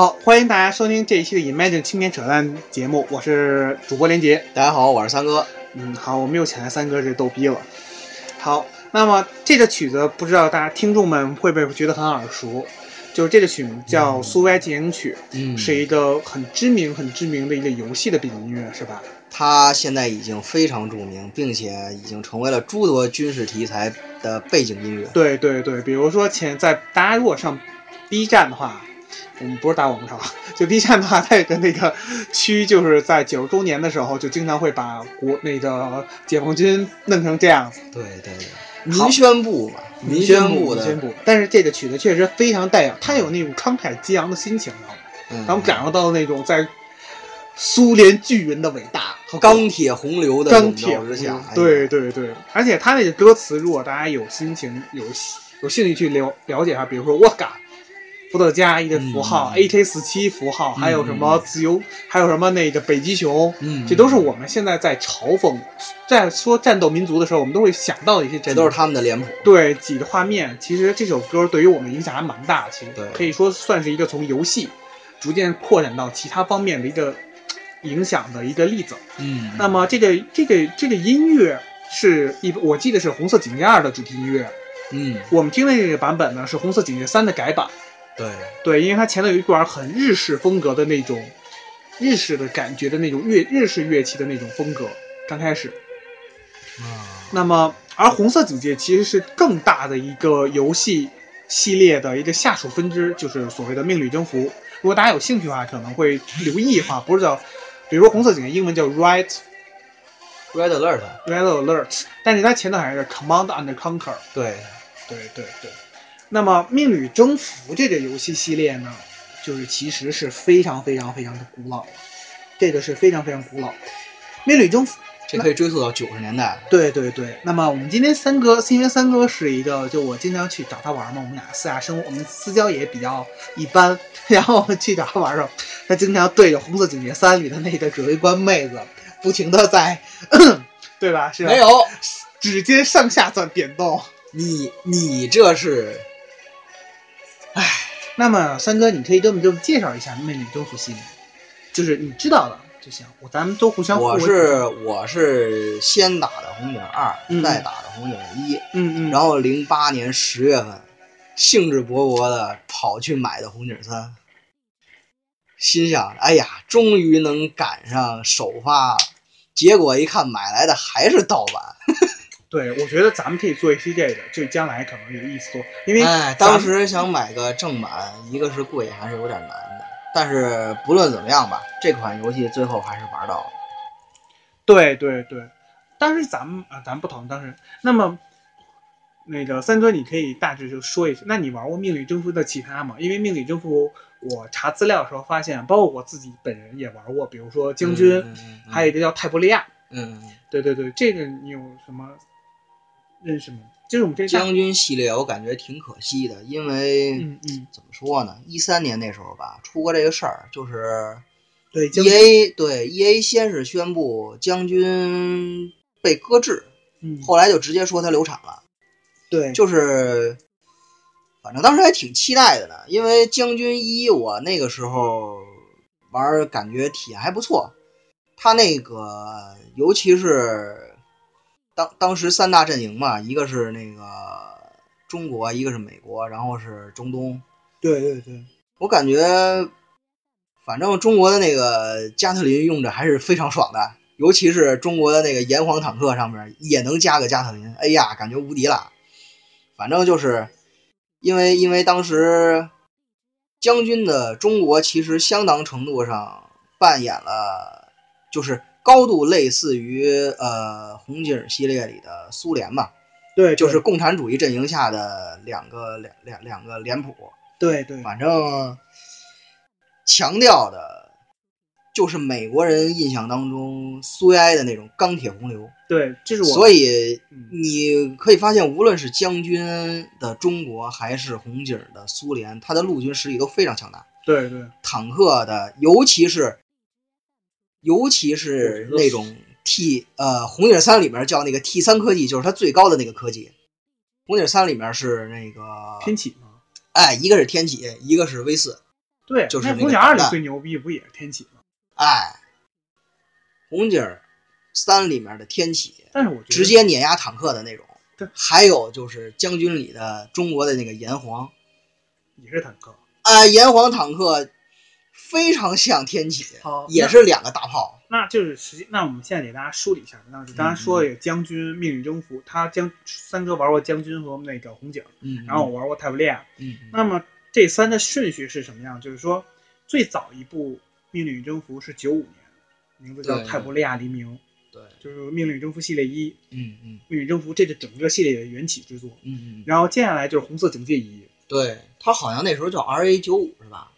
好，欢迎大家收听这一期的 Imagine 青年扯淡节目，我是主播连杰。大家好，我是三哥。嗯，好，我们又请来三哥，这逗逼了。好，那么这个曲子不知道大家听众们会不会觉得很耳熟？就是这个曲名叫《苏维埃进行曲》，嗯是一个很知名、很知名的一个游戏的背景音乐，是吧？它现在已经非常著名，并且已经成为了诸多军事题材的背景音乐。对对对，比如说前在大家如果上 B 站的话，我们不是打广告，就 B 站的话，它有个那个区，就是在九十周年的时候，就经常会把国那个解放军弄成这样子。对对对，民宣部嘛，民宣部的，民宣部。但是这个曲子确实非常带有，它有那种慷慨激昂的心情，然后嗯咱们感受到那种在苏联巨人的伟大和钢铁洪流的钢铁之下，哎对对对，而且他那个歌词，如果大家有心情、有有兴趣去了了解下，比如说我嘎、伏特加一个符号、嗯 AK 四七符号，还有什么自由，还有什么那个北极熊，嗯，这都是我们现在在嘲讽、在说战斗民族的时候，我们都会想到的一些，这都是他们的脸谱。对几个画面。其实这首歌对于我们影响还蛮大的，其实对可以说算是一个从游戏逐渐扩展到其他方面的一个影响的一个例子。嗯那么这个这个这个音乐是一，我记得是《红色警戒二》的主题音乐。嗯，我们听的这个版本呢是《红色警戒三》的改版。对，对，因为它前头有一段很日式风格的那种日式的感觉的那种乐日式乐器的那种风格。刚开始，啊，那么而红色警戒其实是更大的一个游戏系列的一个下属分支，就是所谓的命旅征服。如果大家有兴趣的话，可能会留意的话，不是叫，比如说红色警戒英文叫 Right Red Alert，Red Alert，但是它前头还是 Command and Conquer。对，对对对。那么《命旅征服》这个游戏系列呢，就是其实是非常非常非常的古老了，这个是非常非常古老。《命旅征服》这可以追溯到九十年代。对对对。那么我们今天三哥，因为三哥是一个，就我经常去找他玩嘛，我们俩私下生活，我们私交也比较一般。然后我们去找他玩的时候，他经常对着《红色警戒三》里的那个指挥官妹子，不停的在，对吧？是吧没有，指尖上下在点动。你你这是那么三哥，你可以给我们就介绍一下《魅力征服》系列，就是你知道的就行，我咱们都互相我是我是先打的红警二，嗯再打的红警一，嗯嗯，然后零八年十月份，兴致勃勃的跑去买的红警三，心想，哎呀，终于能赶上首发了。结果一看，买来的还是盗版。对，我觉得咱们可以做一期这个，就将来可能有意思多，因为哎，当时想买个正版，一个是贵，还是有点难的。但是不论怎么样吧，这款游戏最后还是玩到了。对对对，当时咱们啊，咱们不讨论当时。那么那个三哥，你可以大致就说一下，那你玩过《命旅征服》的其他吗？因为《命旅征服》，我查资料的时候发现，包括我自己本人也玩过，比如说将军，嗯嗯嗯还有一个叫泰伯利亚。嗯，对对对，这个你有什么认识吗？就是我们这将军系列我感觉挺可惜的，因为嗯嗯，怎么说呢？一三年那时候吧，出过这个事儿，就是对，将 E A 对 E A 先是宣布将军被搁置，嗯，后来就直接说他流产了，对，就是反正当时还挺期待的呢，因为将军一我那个时候玩感觉体验还不错，他那个尤其是当当时三大阵营嘛，一个是那个中国，一个是美国，然后是中东，对对对，我感觉，反正中国的那个加特林用着还是非常爽的，尤其是中国的那个炎黄坦克上面也能加个加特林，哎呀，感觉无敌了。反正就是因为因为当时将军的中国其实相当程度上扮演了，就是高度类似于呃红警系列里的苏联嘛，对，就是共产主义阵营下的两个两两两个脸谱。对对，反正强调的就是美国人印象当中苏维埃的那种钢铁洪流，对，这是我，所以嗯。你可以发现，无论是将军的中国还是红警的苏联，它的陆军实力都非常强大，对对。坦克的，尤其是尤其是那种 T 呃红警三里面叫那个 T 三科技，就是它最高的那个科技。红警三里面是那个天启吗，哎，一个是天启，一个是 V 四。对，就是那个红警二里最牛逼不也是天启吗？哎，红警三里面的天启，但是我觉得直接碾压坦克的那种对。还有就是将军里的中国的那个炎黄，也是坦克。哎，炎黄坦克非常像天启好，也是两个大炮。那就是实际，那我们现在给大家梳理一下，那就刚才说的这个将军命运征服，他将三哥玩过将军和那个红警，嗯，然后我玩过泰布利亚。嗯，嗯，那么这三的顺序是什么样？就是说，最早一部《命运与征服》是九五年，名字叫《泰伯利亚黎明》，对，就是《命运征服》系列一，《嗯嗯命运征服》这是整个系列的缘起之作。嗯嗯，然后接下来就是《红色警戒一》，对他好像那时候叫 R A 九五是吧？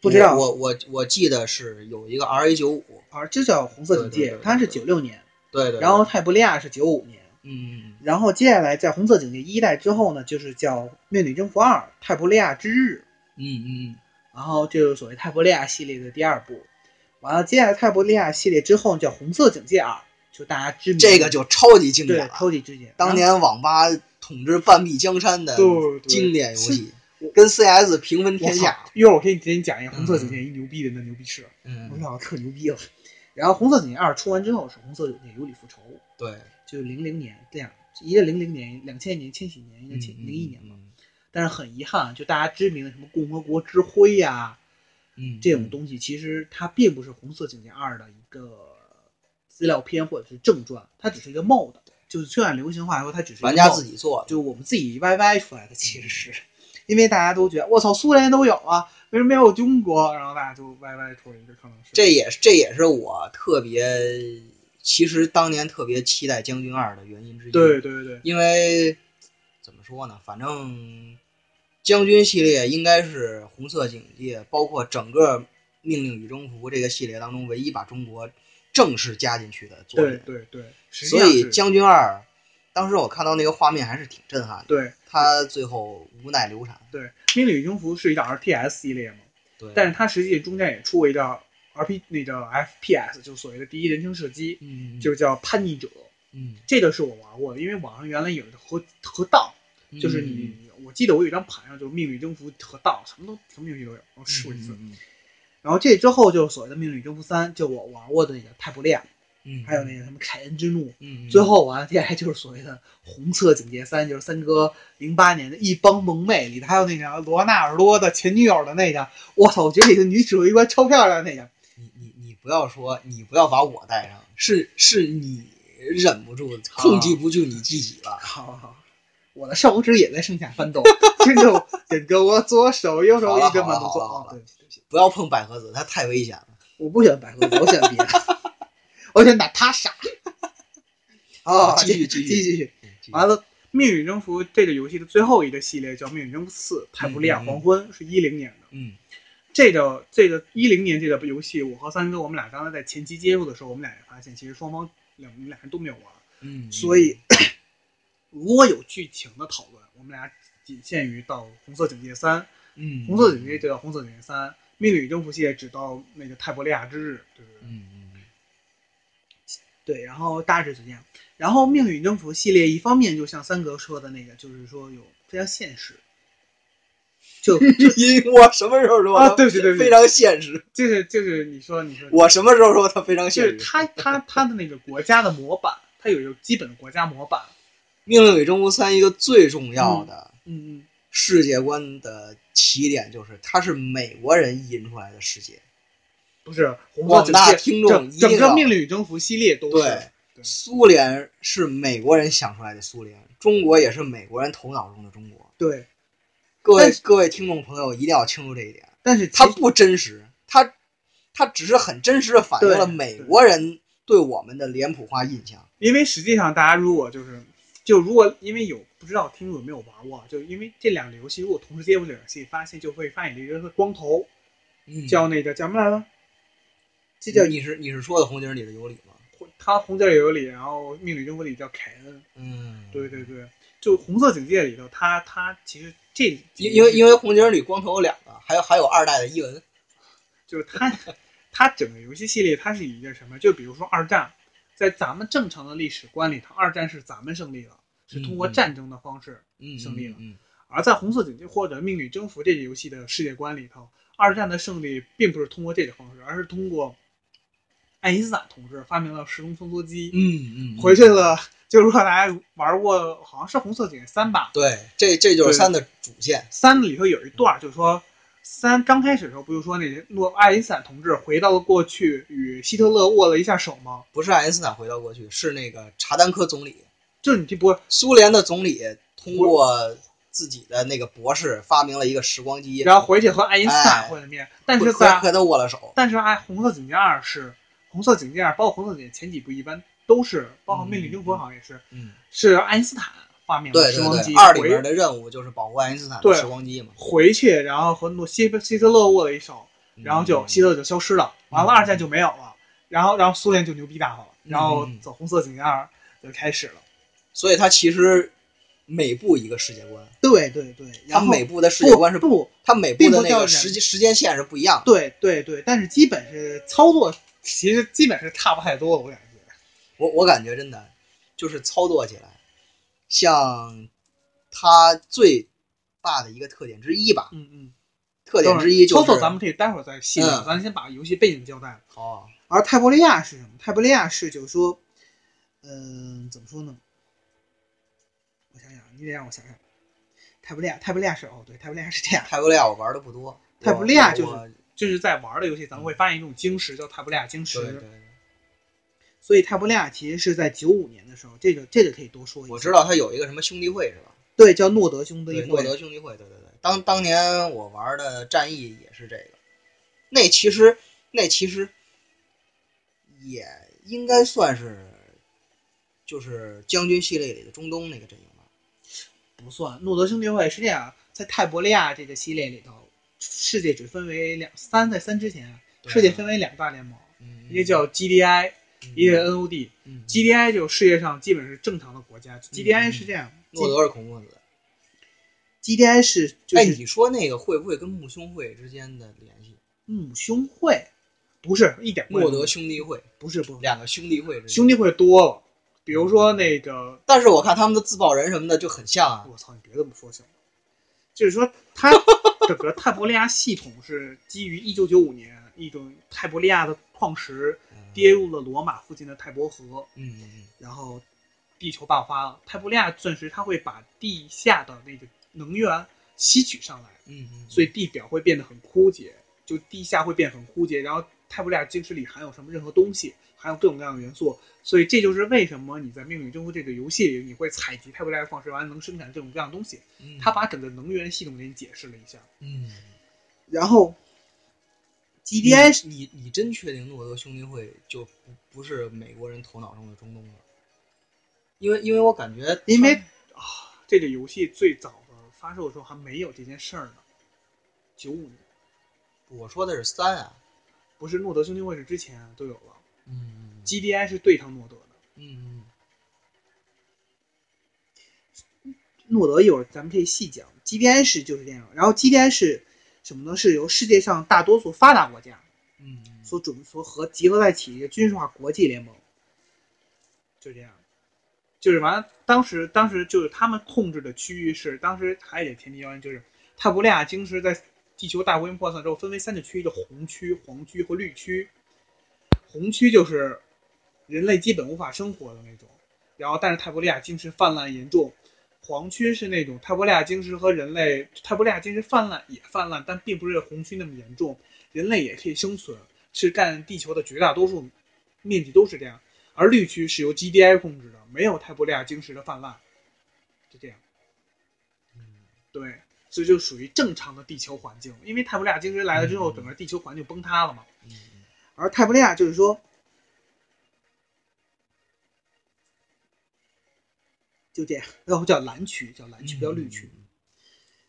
不知道我我我记得是有一个 R A 九五，啊，就叫《红色警戒对对对》，对它是九六年，对对，对然后泰布利亚是九五年。嗯然后接下来在红色警戒一代之后呢，就是叫《命女征服二：泰布利亚之日》，嗯嗯嗯然后这就是所谓泰布利亚系列的第二部。完了，接下来泰布利亚系列之后叫《红色警戒二》，就大家知名这个就超级经典超级经典。当年网吧统治半壁江山的对对经典游戏是，跟 CS 平分天下。！一会儿我可以给你讲一个红色警戒一牛逼的那牛逼事，嗯我嗯，操，特牛逼了。然后红色警戒二出完之后是红色警戒有理复仇，对，就是零零年这样，一个零零年、两千年、千禧年，一个千嗯零一年嘛。嗯但是很遗憾，就大家知名的什么共和国之辉呀、嗯，这种东西，其实它并不是红色警戒二的一个资料片或者是正传，它只是一个 mod，就是虽然流行话说，它只是玩家自己做的，就我们自己 YY 出来的，其实是因为大家都觉得我操，苏联都有啊，为什么没有中国？然后大家就歪歪出了一个，可能是这也是这也是我特别，其实当年特别期待《将军二》的原因之一。对，对对，因为怎么说呢，反正将军系列应该是红色警戒，包括整个命令与征服这个系列当中唯一把中国正式加进去的作品。对对，对所以将军二，当时我看到那个画面还是挺震撼的。对他最后无奈流产。对，《命令与征服》是一个 RTS 系列嘛，对，但是它实际中间也出过一张 RP 那个 FPS，就是所谓的第一人称射击，嗯，就叫叛逆者。嗯，这个是我玩过的，因为网上原来有的河河道，就是你，我记得我有一张盘上就是《命令征服》和道，什么都什么游戏都有，我试过一次。嗯然后这之后就是所谓的《命令征服三》，就我玩过的那个泰伯利亚，嗯，还有那个什么凯恩之怒。嗯，最后完了，接下来就是所谓的红色警戒三，就是三哥零八年的一帮萌妹里头还有那个罗纳尔多的前女友的那个，我操，我觉得里头女指挥官超漂亮那个。你你你不要说，你不要把我带上，是是你忍不住控制不住你自己了。好好好，我的手指也在上下翻动，跟着跟着我左手右手一根慢动作。好了不要碰百合子，它太危险了。我不喜欢百合子，我喜欢别的，我喜欢娜塔莎。哦，继续继续继续继续。嗯完了，《命运征服》这个游戏的最后一个系列叫《命运征服四：泰布利亚黄昏》，是一零年的。嗯这个这个一零年这个游戏，我和三哥我们俩刚才在前期接触的时候，我们俩也发现，其实双方两我们俩人都没有玩，嗯，所以 如果有剧情的讨论，我们俩仅限于到《红色警戒三》，嗯，红色警戒就叫《红色警戒三》，《命运与征服》系列只到那个泰伯利亚之日，对对对。嗯嗯对，然后大致就这样。然后《命运与征服》系列，一方面就像三哥说的那个，就是说有非常现实，就 因，我什么时候说啊它对对对对非常现实？就是就是你说你说我什么时候说它非常现实就是？他他他的那个国家的模板，它有一个基本的国家模板。命令与征服三一个最重要的嗯嗯，世界观的起点就是它是美国人引出来的世界。不是广大听众整整个命令与征服》系列都是对，苏联是美国人想出来的苏联，中国也是美国人头脑中的中国。对，各位各位听众朋友一定要清楚这一点，但是它不真实，它它只是很真实的反映了美国人对我们的脸谱化印象。因为实际上大家如果就是就如果因为有不知道听众有没有玩过，就因为这两个游戏如果同时接触这两个游戏，发现就会发现这个光头，嗯叫那个叫什么来着？这叫你是你是说的红警里的有理吗？他红警里有理，然后命令征服里叫凯恩。嗯，对对对，就红色警戒里头，他他其实这因因为因为红警里光头有两个，还有还有二代的伊文。就是他 他整个游戏系列它是以一个什么？就比如说二战，在咱们正常的历史观里头，二战是咱们胜利了，是通过战争的方式。嗯，胜利了嗯，而在红色警戒或者命里征服这个游戏的世界观里头，二战的胜利并不是通过这个方式，而是通过爱因斯坦同志发明了时空穿梭机，嗯嗯，回去了。就是说大家玩过，好像是《红色警戒三》吧？对，这这就是三的主线。三里头有一段，就是说三刚开始的时候，不就说那诺爱因斯坦同志回到了过去，与希特勒握了一下手吗？不是爱因斯坦回到过去，是那个查丹科总理，就是你这不苏联的总理通过自己的那个博士发明了一个时光机，然后回去和爱因斯坦会了面，但是在和他握了手。但是爱红色警戒二是红色警戒二，包括红色警戒前几部一般。都是包括命令征服好像也是，嗯，是爱因斯坦发明的时光机。二里面的任务就是保护爱因斯坦的时光机嘛。回去，然后和诺希希特勒握了一手，然后就希特勒就消失了，完了二战就没有了，然后然后苏联就牛逼大发了，然后走红色警戒二就开始了。所以它其实每部一个世界观，对对对，它每部的世界观是不，它每部的那个时时间线是不一样。对对对，但是基本是操作，其实基本是差不太多，我感觉。我我感觉真的就是操作起来，像它最大的一个特点之一吧。嗯嗯。特点之一就是操作，咱们可以待会儿再细聊。咱先把游戏背景交代了。好。而泰伯利亚是什么？泰伯利亚是就是说，嗯，怎么说呢？我想想，你得让我想想。泰伯利亚，泰伯利亚是哦，对，泰伯利亚是这样。泰伯利亚我玩的不多。泰伯利亚就是就是在玩的游戏，咱们会发现一种晶石叫泰伯利亚晶石。对对对。所以泰伯利亚其实是在九五年的时候，这个这个可以多说一下。我知道他有一个什么兄弟会是吧？对，叫诺德兄弟会。诺德兄弟会，对对对。当当年我玩的战役也是这个，那其实那其实也应该算是就是将军系列里的中东那个阵营吧？不算，诺德兄弟会是这样，在泰伯利亚这个系列里头，世界只分为两三，在三之前，世界分为两大联盟，一个叫 GDI。一个 NOD，GDI 就世界上基本是正常的国家，GDI 是这样。诺德是恐怖分子。GDI 是，哎，你说那个会不会跟穆兄会之间的联系？穆兄会不是一点。诺德兄弟会不是不两个兄弟会，兄弟会多了。比如说那个，但是我看他们的自爆人什么的就很像啊。我操，你别这么说行吗？就是说，它整个泰伯利亚系统是基于一九九五年一种泰伯利亚的矿石。跌入了罗马附近的泰伯河，嗯嗯，然后地球爆发了。泰伯利亚钻石它会把地下的那个能源吸取上来，嗯嗯，所以地表会变得很枯竭，就地下会变很枯竭。然后泰伯利亚晶石里含有什么任何东西，含有各种各样的元素，所以这就是为什么你在《命运征服》这个游戏里，你会采集泰伯利亚矿石，完能生产各种各样的东西。他把整个能源系统给你解释了一下，嗯，然后。GDI，你你真确定诺德兄弟会就不不是美国人头脑中的中东了？因为因为我感觉，因为啊，这个游戏最早的发售的时候还没有这件事儿呢。九五年，我说的是三啊，不是诺德兄弟会是之前都有了。嗯，GDI 是对上诺德的。嗯嗯，诺德一会儿咱们可以细讲。GDI 是就是这样，然后 GDI 是。什么呢？是由世界上大多数发达国家，嗯，所准所和集合在一起一个军事化国际联盟，就这样，就是完了。当时，当时就是他们控制的区域是，当时还得前提条件就是，泰伯利亚晶石在地球大规模扩散之后，分为三个区域：叫红区、黄区和绿区。红区就是人类基本无法生活的那种，然后但是泰伯利亚晶石泛滥严重。黄区是那种泰伯利亚晶石和人类，泰伯利亚晶石泛滥也泛滥，但并不是红区那么严重，人类也可以生存，是占地球的绝大多数面积都是这样。而绿区是由 GDI 控制的，没有泰伯利亚晶石的泛滥，就这样。嗯，对，所以就属于正常的地球环境，因为泰伯利亚晶石来了之后，整个地球环境崩塌了嘛。嗯，而泰伯利亚就是说。就这样，然后叫蓝区，叫蓝区，不叫绿区。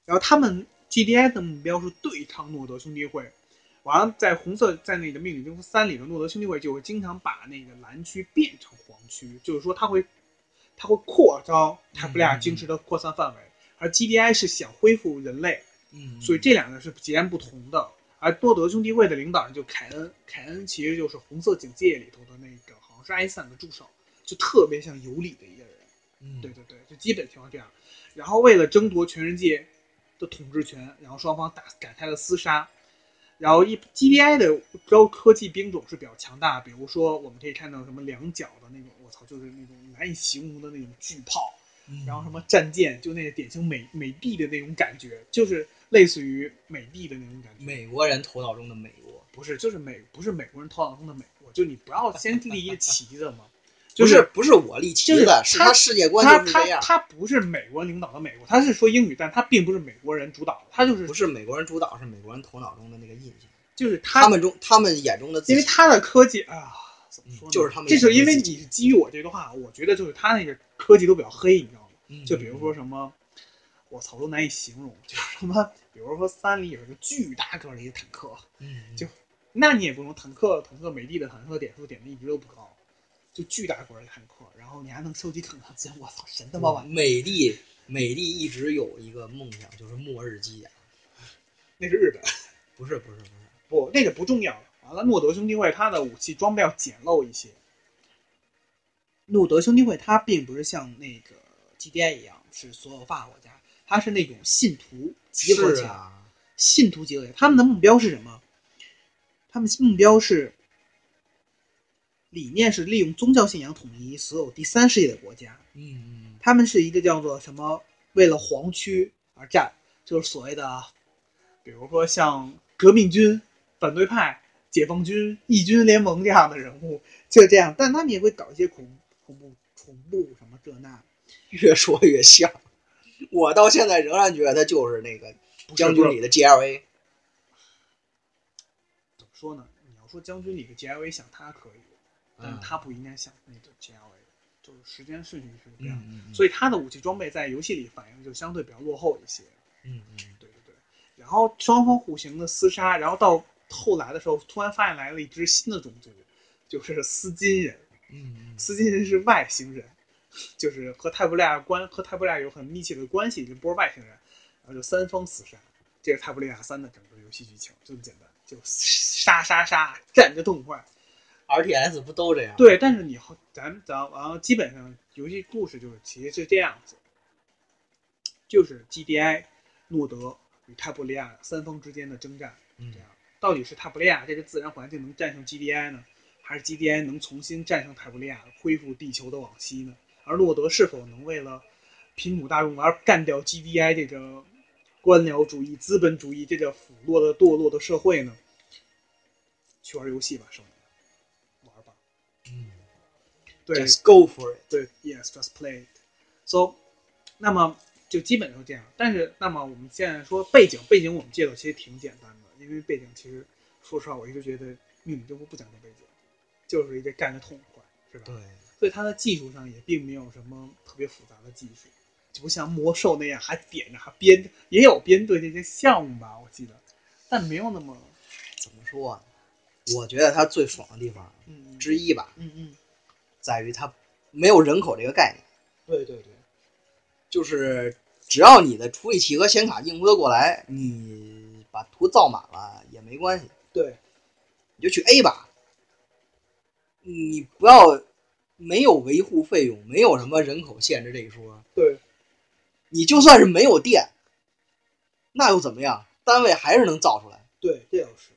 然后他们 GDI 的目标是对抗诺德兄弟会，完了在红色在那个命令征服三里的诺德兄弟会就会经常把那个蓝区变成黄区，就是说他会他会扩张泰伯利亚晶石的扩散范围，而 GDI 是想恢复人类，嗯，所以这两个是截然不同的。而多德兄弟会的领导人就凯恩，凯恩其实就是红色警戒里头的那个，好像是爱因斯坦的助手，就特别像尤里的一个人。嗯对对对，就基本情况这样。然后为了争夺全世界的统治权，然后双方打展开了厮杀。然后一 GDI 的高科技兵种是比较强大，比如说我们可以看到什么两脚的那种，我操，就是那种难以形容的那种巨炮，然后什么战舰，就那个典型美美帝的那种感觉，就是类似于美帝的那种感觉。美国人头脑中的美国，不是，就是美，不是美国人头脑中的美国，就你不要先立一个旗子嘛。就是不是我立旗就是的，是他他世界观他他就是这样，他不是美国领导的美国，他是说英语，但他并不是美国人主导，他就是不是美国人主导，是美国人头脑中的那个印象，就是他们中他们眼中的自己，因为他的科技啊，怎么说呢？就是他们这是因为你是基于我这个话，我觉得就是他那个科技都比较黑，你知道吗？嗯就比如说什么，我操，都难以形容，就是什么，比如说三里有一个巨大个儿的一个坦克，嗯，就那你也不能坦克，坦克美帝的坦克点数点的一直都不高，就巨大个儿的坦克，然后你还能收集坦克资源，我操，神他妈玩意儿！美帝美帝一直有一个梦想，就是末日机甲，那是日本，不是不是不是，不，那个不重要。完了，诺德兄弟会它的武器装备要简陋一些。诺德兄弟会它并不是像那个 GDI 一样是所有发国家，它是那种信徒集合起来，是啊，信徒集合起来。他们的目标是什么？他们目标是理念是利用宗教信仰统一所有第三世界的国家。嗯嗯他们是一个叫做什么？为了皇区而战，就是所谓的，比如说像革命军、反对派、解放军、义军联盟这样的人物，就这样。但他们也会搞一些恐恐怖、恐怖什么这那。越说越像，我到现在仍然觉得他就是那个将军里的 GLA，怎么说呢？你要说将军里的 GLA 想他可以，但是他不应该想那个 GLA，就是时间顺序是这样。嗯嗯，所以他的武器装备在游戏里反应就相对比较落后一些。嗯嗯对对对，然后双方互行的厮杀，然后到后来的时候，突然发现来了一支新的种族，就是斯金人。嗯斯金人是外星人，就是和泰布利亚关和泰布利亚有很密切的关系，这波外星人，然后就三方死杀。这是泰布利亚三的整个游戏剧情，就这么简单，就杀杀杀，战着痛快。，RTS 不都这样？对，但是你后咱咱然后基本上游戏故事就是其实是这样子，就是 GDI 诺德与泰布利亚三方之间的征战，嗯这样到底是塔布利亚这个自然环境能战胜 GDI 呢，还是 GDI 能重新战胜塔布利亚，恢复地球的往昔呢？而洛德是否能为了贫苦大众而干掉 GDI 这个官僚主义、资本主义这个腐落的堕落的社会呢？去玩游戏吧，少年，玩吧。嗯对，Just go for it。对，Yes, just play it. So，那么就基本上这样。但是，那么我们现在说背景，背景我们介绍其实挺简单的，因为背景其实说实话，我一直觉得《秘密征服》不讲究背景，就是一个干得痛快，是吧？对，所以它的技术上也并没有什么特别复杂的技术，就不像魔兽那样还点着还编，也有编队这些项目吧，我记得，但没有那么，怎么说啊？我觉得它最爽的地方嗯之一吧，嗯嗯，在于它没有人口这个概念，对对对，就是只要你的处理器和显卡应付得过来，你把图造满了也没关系，对，你就去 A 吧。你不要没有维护费用，没有什么人口限制这一说，对，你就算是没有电，那又怎么样？单位还是能造出来。对，这倒是。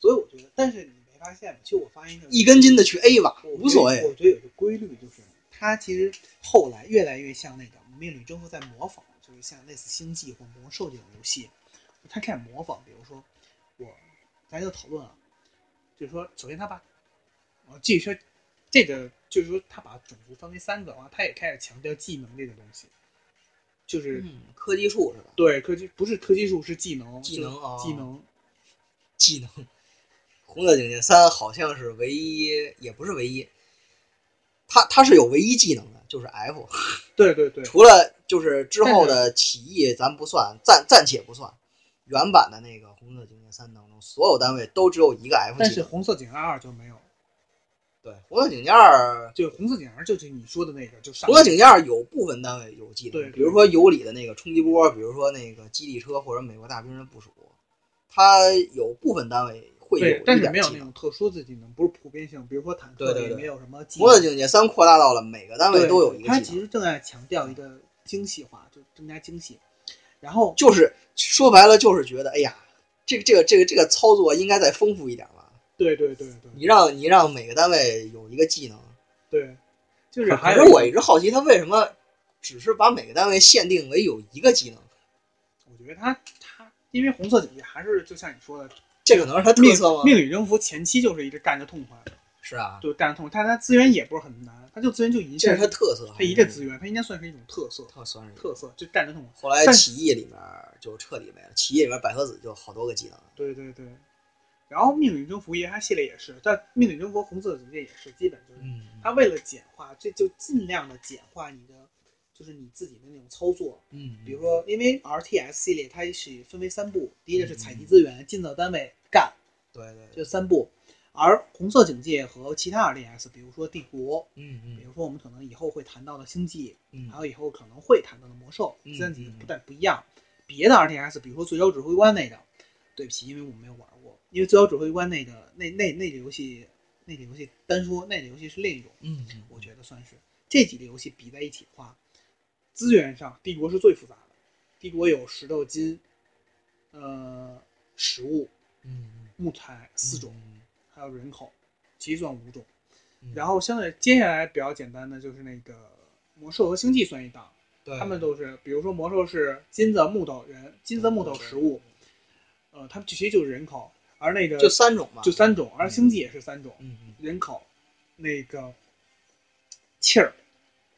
所以我觉得，但是你没发现吗？其实我发现一根筋的去 A 吧，无所谓。我觉得有个规律，就是它其实后来越来越像那个《命令征服》在模仿，就是像类似《星际》或《魔兽》这种游戏，它开始模仿。比如说，我咱就讨论啊，就是说，首先他把，我继续说，这个就是说，他把种族分为三个啊，他也开始强调技能这个东西，就是、嗯，科技树是吧？对科技不是科技树是技能，技能就是哦技能，技能，《红色警戒三》好像是唯一，也不是唯一，他他是有唯一技能的，就是 F。对对对，除了就是之后的起义，咱不算，暂暂且不算。原版的那个《红色警戒三》当中，所有单位都只有一个 F 但是。红色警戒二就没有。对，红色警戒二，就红色警戒二就是你说的那个，就上红色警戒二有部分单位有技能，对对比如说尤里的那个冲击波，比如说那个基地车或者美国大兵的部署，它有部分单位会有但是没有。那种特殊的技能，不是普遍性。比如说坦克也没有什么技红色能，警戒三扩大到了每个单位都有一个它技能，其实正在强调一个精细化，就增加精细。然后就是说白了就是觉得，哎呀，这个这个这个这个操作应该再丰富一点吧？对对对对你让你让每个单位有一个技能，对，就是可还是我一直好奇，他为什么只是把每个单位限定为有一个技能？我觉得他他因为红色警戒还是就像你说的，这可能是他特色吗？命里征服前期就是一直干着痛快，是啊，就战争痛快，但它资源也不是很难，它就资源就一这是他个，特色。它一个资源，它应该算是一种特色，特算是特色就战争痛快。后来但起义里面就彻底没了，起义里面百合子就好多个技能。对对对。然后命运征服它系列也是，但命运征服红色警戒也是，基本就是嗯它为了简化，这就尽量的简化你的，就是你自己的那种操作。嗯，比如说，因为 RTS 系列它是分为三步，第一个是采集资源、建造单位、干，对对，就三步。而红色警戒和其他 RTS，比如说帝国，嗯嗯比如说我们可能以后会谈到的星际，嗯还有以后可能会谈到的魔兽，嗯三级嗯不但不一样。别的 RTS，比如说最高指挥官那个，对不起，因为我没有玩过，因为最高指挥官那个那那那个游戏，那个游戏单说那个游戏是另一种，嗯嗯，我觉得算是这几个游戏比在一起的话，资源上帝国是最复杂的。帝国有石头、金，呃，食物、嗯木材四种，嗯还有人口，其实算五种。嗯然后相对接下来比较简单的就是那个魔兽和星际算一档，他们都是，比如说魔兽是金子、木头、人，金子、木头、食物，呃，他们其实就是人口，而那个就三种嘛，就三种，而星际也是三种，人口，那个气儿、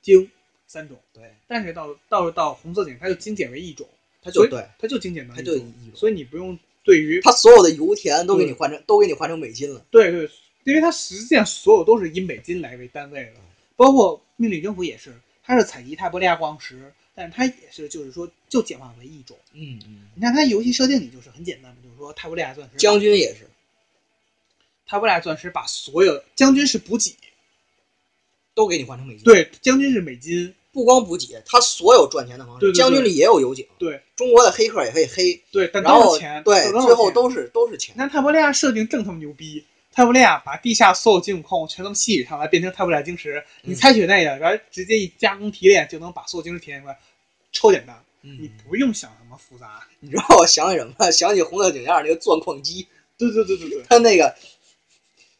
精三种。对，但是到到到红色警，它就精简为一种，它就对，它就精简到一种，所以你不用对于他所有的油田都给你换成都给你换成美金了。对对，因为它实际上所有都是以美金来为单位的，包括命令征服也是，它是采集泰伯利亚矿石，但是它也是就是说就简化为一种。嗯嗯，你看它游戏设定里就是很简单嘛，就是说泰伯利亚钻石，将军也是，泰伯利亚钻石把所有将军是补给，都给你换成美金。，对，将军是美金，不光补给，他所有赚钱的方式，对对对将军里也有油井，对中国的黑客也可以黑，对，但然后都是钱，对，最后都是都是钱你。看泰伯利亚设定正他妈牛逼，泰伯利亚把地下所有金属矿物全都吸取上来，变成泰伯利亚晶石。你嗯采取那个，然后直接一加工提炼，就能把所有晶石提炼出来，超简单，你嗯，不用想什么复杂。你知道我想起什么？想起红色警戒那个钻矿机，对对对对对，他那个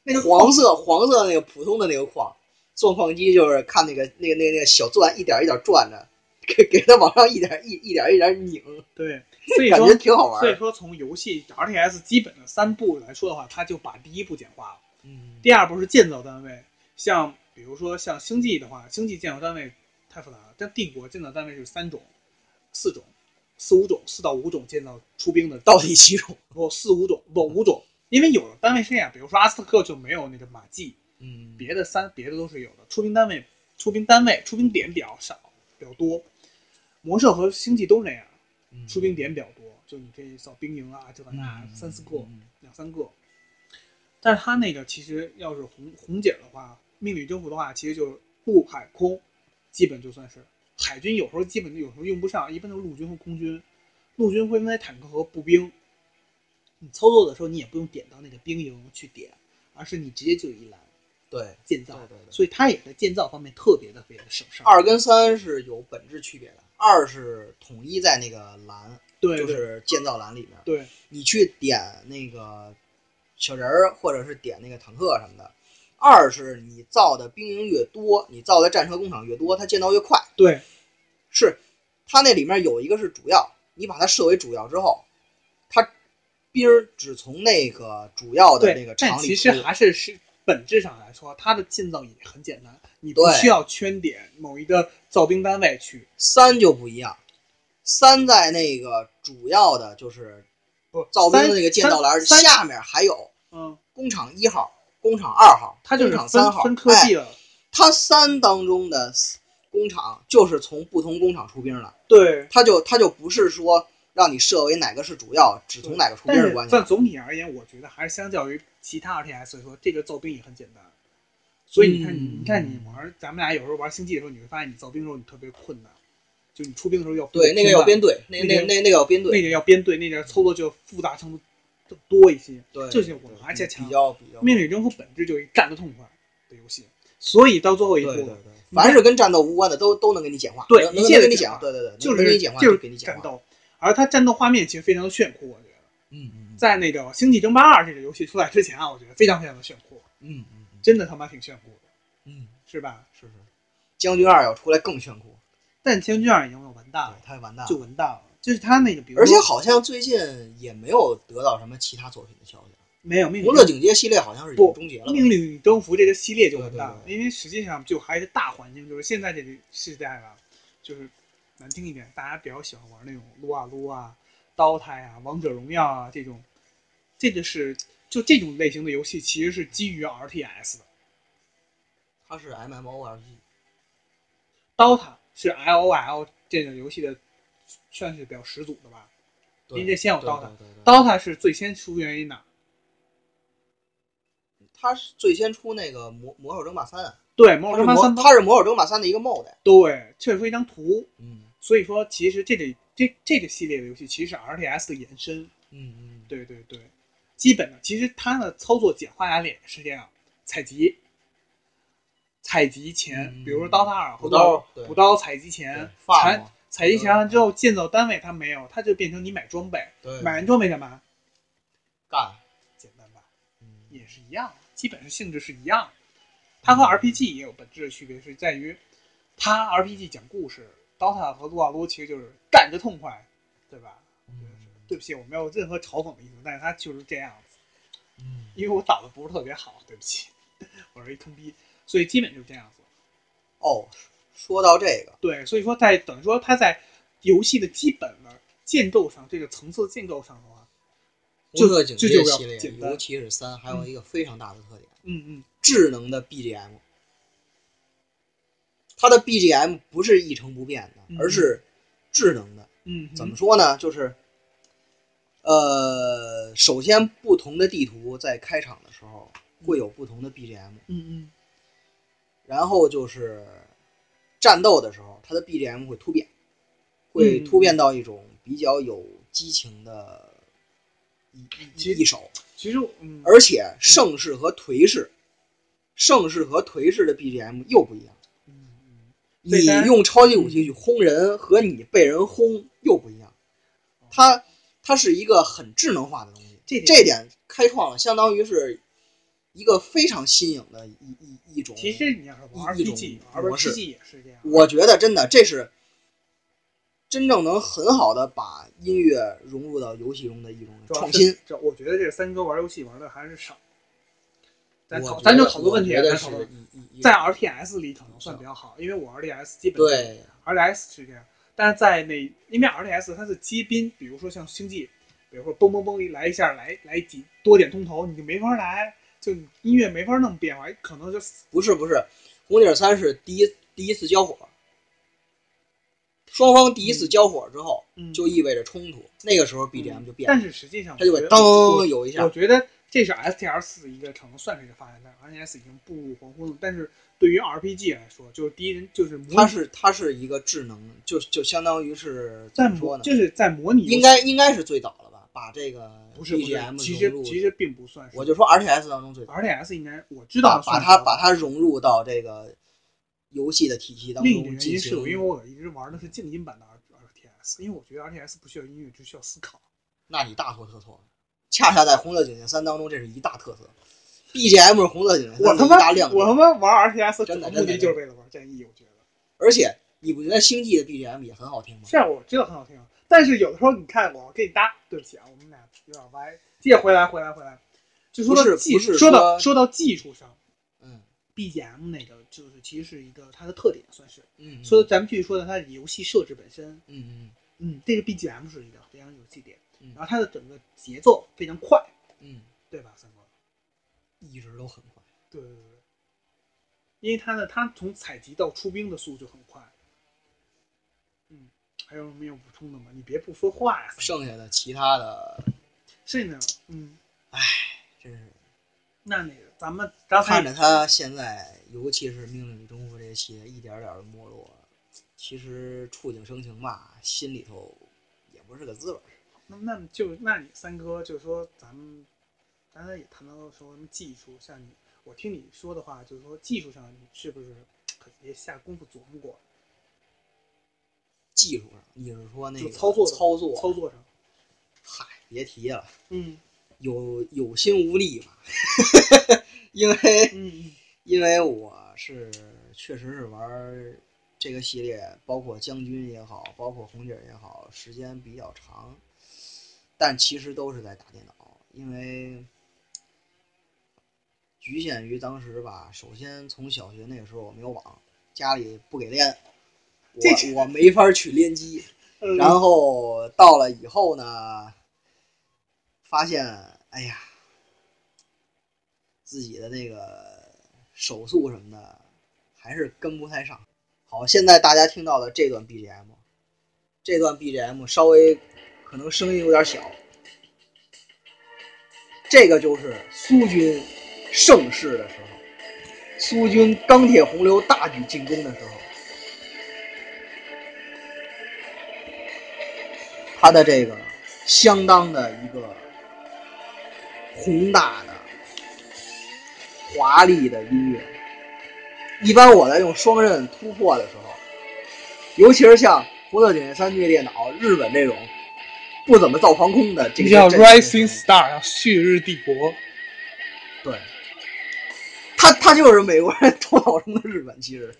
那个黄色黄色那个普通的那个矿，钻矿机就是看那个那个那个那个小钻一点一点转着，给给它往上一点一一点一点拧，对，所以说感觉挺好玩。所以说从游戏 RTS 基本的三步来说的话，它就把第一步简化了。嗯，第二步是建造单位，像比如说像星际的话，星际建造单位太复杂了，但帝国建造单位是三种、四种、四五种、四到五种建造出兵的，到底几种？不四五种不五种，因为有的单位是这样，比如说阿斯特克就没有那个马技，嗯，别的三别的都是有的，出兵单位、出兵单位、出兵点比较少，比较多。魔兽和星际都是这样，嗯出兵点比较多，就你可以造兵营啊，这个那嗯三四个、嗯两三个。但是他那个其实要是红红警的话，命运征服的话，其实就是陆海空，基本就算是海军有时候基本就有时候用不上，一般都是陆军和空军。陆军会分为坦克和步兵，你操作的时候你也不用点到那个兵营去点，而是你直接就一栏对，建造，对对对所以它也在建造方面特别的特别的省事儿。二跟三是有本质区别的，二是统一在那个栏，就对就是建造栏里面，对你去点那个小人儿或者是点那个坦克什么的。二是你造的兵营越多，你造的战车工厂越多，它建造越快。对是，它那里面有一个是主要，你把它设为主要之后，它兵儿只从那个主要的那个，厂里其实出还是是本质上来说，它的建造也很简单，你不需要圈点某一个造兵单位去。三就不一样，三在那个主要的就是不造兵的那个建造栏下面还有嗯，工厂一号、工厂二号、它就是工厂三号，分分科技哎。了。它三当中的工厂就是从不同工厂出兵的，对，它就它就不是说让你设为哪个是主要，只从哪个出兵的关系。但总体而言，我觉得还是相较于其他 RTS 来说，这个造兵也很简单。所以你看你，嗯你看你玩，咱们俩有时候玩星际的时候，你会发现你造兵的时候你特别困难，就你出兵的时候要对，那个要编队，那那个那那那个要编队那，个要编队，那个操作就复杂程度更多一些。对，这些我们还加强比较比较命令征服本质就是一战斗痛快的游戏，所以到最后一步，对对对，凡是跟战斗无关的都都能给你简化，对能能一切给你讲，简化对对对，就是给你简化就是给你简化，战斗，而它战斗画面其实非常的炫酷，我觉得。嗯嗯嗯，在那个《星际争霸二》这个游戏出来之前啊，我觉得非常非常的炫酷，嗯嗯嗯真的他妈挺炫酷的，嗯，是吧？是是，将军二要出来更炫酷，但《将军二》已经完蛋对了，，他完蛋了。就完蛋了。就是他那个，比如而且好像最近也没有得到什么其他作品的消息。《没有命令红色警戒》系列好像是已经不终结了。命令与征服这个系列就完蛋了，因为实际上就还是大环境，就是现在这个时代吧，就是难听一点，大家比较喜欢玩那种撸啊撸啊、DOTA 呀、王者荣耀啊这种，这个是就这种类型的游戏其实是基于 RTS 的。它是 MMORPG，，DOTA 是 LOL 这种游戏的算是比较始祖的吧对因为先有对 DOTA 对对。对，DOTA 是最先出源于哪儿？它是最先出那个魔魔兽争霸三，对，魔兽争霸三，它是魔兽争霸三的一个 mod。对，确实出一张图，嗯所以说其实这个这这个系列的游戏其实是 RTS 的延伸。嗯嗯，对对对，基本的其实它的操作简化下来也是这样：采集、采集前，嗯比如说刀塔二、补刀补刀采集前，采，采集前完之后建造单位它没有，它就变成你买装备，对，买完装备干嘛？干，简单吧，嗯也是一样，基本上性质是一样的。它和 RPG 也有本质的区别，是在于它 RPG 讲故事，DOTA 和撸啊撸其实就是干着痛快，对吧？我觉得是。对不起，我没有任何嘲讽的意思，但是它就是这样子。嗯因为我打的不是特别好，对不起，我是一坑逼，所以基本就是这样子。哦，说到这个，对，所以说在等于说它在游戏的基本的建构上，这个层次建构上的话，就红色警戒系列，尤其是三，还有一个非常大的特点，嗯嗯，智能的 BGM。它的 BGM 不是一成不变的，嗯。而是智能的。嗯，怎么说呢？就是，呃，首先不同的地图在开场的时候会有不同的 BGM，嗯嗯。然后就是战斗的时候，它的 BGM 会突变，会嗯。突变到一种比较有激情的一一一首，其实嗯，而且盛世和颓势，盛世和颓势的 BGM 又不一样。你用超级武器去轰人和你被人轰又不一样，它它是一个很智能化的东西，这点这点开创了，相当于是一个非常新颖的一一一种。其实你要是玩一种模式 RPG 也是这样。我觉得真的这是真正能很好的把音乐融入到游戏中的一种创新。这我觉得这三哥玩游戏玩的还是少。咱讨咱就讨论问题咱讨论在 RTS 里可能算比较好，因为我 RTS 基本对。RTS 是这样，但是在那因为 RTS 它是接宾，比如说像星际，比如说嘣嘣嘣一来一下来来几多点通头，你就没法来，就音乐没法那么变化，可能就不是不是，红警三是第一第一次交火，双方第一次交火之后，嗯，就意味着冲突，那个时候 BGM 就变了，但是实际上它就会我觉得我噔有一下我，觉得这是 STR 四一个成算是一个发展，但是 RTS 已经步入黄昏了。但是对于 RPG 来说，就是第一人就是模拟它是它是一个智能，就就相当于是在怎么说呢？就是在模拟应该应该是最早了吧，把这个不是不是 BGM 其，实其实并不算是，我就说 RTS 当中最早，RTS 应该我知道把它把它融入到这个游戏的体系当另一个原因是因为行。我一直玩的是静音版的 RTS，因为我觉得 RTS 不需要音乐，只需要思考。那你大错特错了，恰恰在《红色警戒三》当中，这是一大特色。BGM 是《红色警戒三》的我他妈一大亮我他，妈玩 RTS 真的目的就是为了玩战役，我觉得。而且你不觉得星际的 BGM 也很好听吗？是啊，我知道很好听，但是有的时候你看我给你搭，对不起啊，我们俩有点歪。接着回来，回来，回来，就说是到技术说到说说到技术上嗯，BGM 那个就是其实是一个它的特点，算是。嗯，说咱们继续说的它的游戏设置本身，嗯嗯嗯，这个 BGM 是一个非常有气点，嗯然后它的整个节奏非常快，嗯，对吧，三哥？一直都很快。对对对对，因为它的它从采集到出兵的速度就很快。嗯，还有什么要补充的吗？你别不说话呀。剩下的其他的，是呢，嗯，真是那那个咱们刚才看着他现在，尤其是《命令与征服》这些系列一点点的没落，其实触景生情吧，心里头也不是个滋味儿。那那就那你三哥就是说咱们刚才也谈到说什么技术，像你我听你说的话，就是说技术上你是不是可也下功夫琢磨过？技术上，你是说那个操作操作操作上，嗨，别提了。嗯有有心无力吧，因为嗯 因为我是确实是玩这个系列，包括将军也好，包括红警也好，时间比较长，但其实都是在打电脑，因为局限于当时吧。首先从小学那个时候我没有网，家里不给练，这我我没法去联机。嗯，然后到了以后呢，发现哎呀，自己的那个手速什么的还是跟不太上。好，现在大家听到的这段 BGM，这段 BGM 稍微可能声音有点小，这个就是苏军盛世的时候，苏军钢铁洪流大举进攻的时候。它的这个相当的一个宏大的、华丽的音乐。一般我在用双刃突破的时候，尤其是像《红色警戒三》虐电脑、日本这种不怎么造防空的这个叫 Rising Star，叫旭日帝国。对，他他就是美国人 头脑中的日本。其实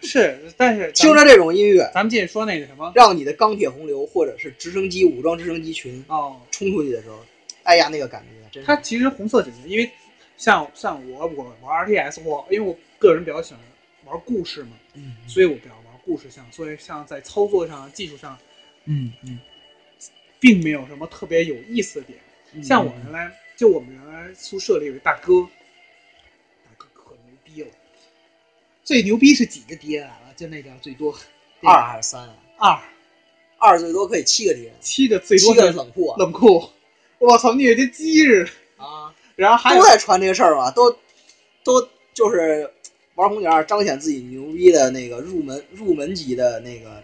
是，但是听着这种音乐，咱们继续说那个什么让你的钢铁洪流或者是直升机武装直升机群哦，冲出去的时候，哎呀，那个感觉真是它其实红色警戒，因为像像我我玩 RTS，我因为我个人比较喜欢玩故事嘛，嗯所以我比较玩故事向，所以像在操作上、技术上，嗯嗯，并没有什么特别有意思的点。嗯像我原来就我们原来宿舍里有一大哥，大哥可牛逼了，最牛逼是几个敌人来了？就那个最多二还是三啊？二二最多可以七个敌人，七个最多七个的冷酷啊冷酷，我操，你跟鸡似的。啊，然后还都在传这个事儿嘛，都都就是玩红警二彰显自己牛逼的那个入门入门级的那个